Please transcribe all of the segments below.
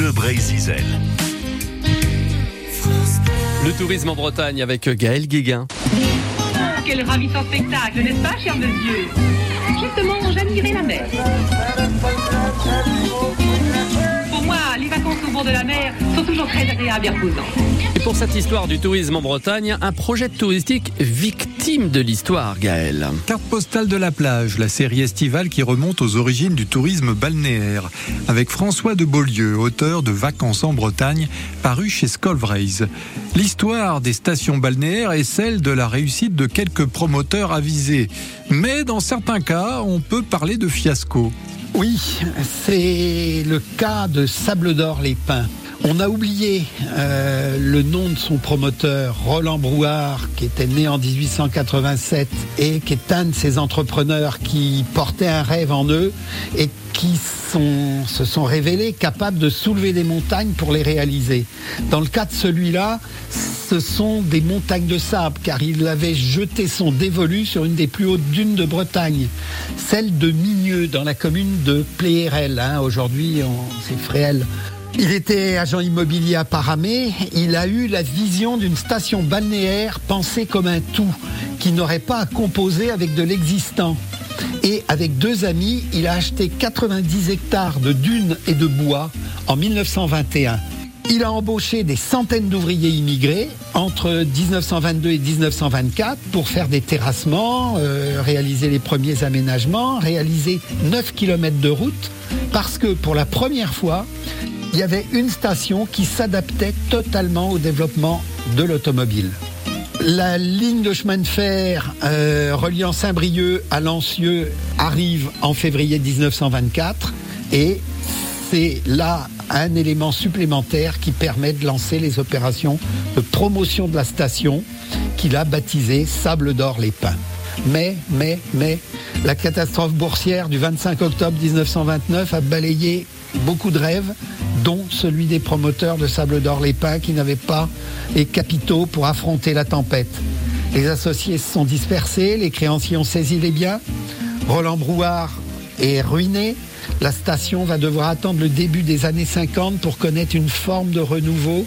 Bleu Brésil. Le tourisme en Bretagne avec Gaël Guéguin. Quel ravissant spectacle, n'est-ce pas, cher monsieur Justement, j'admirais la mer. Très. Et pour cette histoire du tourisme en Bretagne, un projet touristique victime de l'histoire, Gaël. Carte postale de la plage, la série estivale qui remonte aux origines du tourisme balnéaire, avec François de Beaulieu, auteur de Vacances en Bretagne, paru chez Scolvraise. L'histoire des stations balnéaires est celle de la réussite de quelques promoteurs avisés, mais dans certains cas, on peut parler de fiasco. Oui, c'est le cas de Sable d'Or les Pins. On a oublié euh, le nom de son promoteur, Roland Brouard, qui était né en 1887 et qui est un de ces entrepreneurs qui portaient un rêve en eux et qui se sont révélés capables de soulever des montagnes pour les réaliser. Dans le cas de celui-là, ce sont des montagnes de sable, car il avait jeté son dévolu sur une des plus hautes dunes de Bretagne, celle de Migneux, dans la commune de Pléérel. Hein. Aujourd'hui, c'est Fréhel. Il était agent immobilier à Paramé. Il a eu la vision d'une station balnéaire pensée comme un tout, qui n'aurait pas à composer avec de l'existant. Et avec deux amis, il a acheté 90 hectares de dunes et de bois en 1921. Il a embauché des centaines d'ouvriers immigrés entre 1922 et 1924 pour faire des terrassements, euh, réaliser les premiers aménagements, réaliser 9 km de route, parce que pour la première fois, il y avait une station qui s'adaptait totalement au développement de l'automobile. La ligne de chemin de fer euh, reliant Saint-Brieuc à Lancieux arrive en février 1924 et c'est là un élément supplémentaire qui permet de lancer les opérations de promotion de la station qu'il a baptisée Sable d'Or les Pins. Mais, mais, mais, la catastrophe boursière du 25 octobre 1929 a balayé beaucoup de rêves, dont celui des promoteurs de Sable d'Or les Pins qui n'avaient pas les capitaux pour affronter la tempête. Les associés se sont dispersés, les créanciers ont saisi les biens. Roland Brouard est ruiné. La station va devoir attendre le début des années 50 pour connaître une forme de renouveau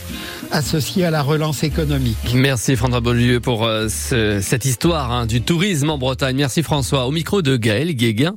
associée à la relance économique. Merci François Beaulieu pour euh, ce, cette histoire hein, du tourisme en Bretagne. Merci François. Au micro de Gaël Guéguin.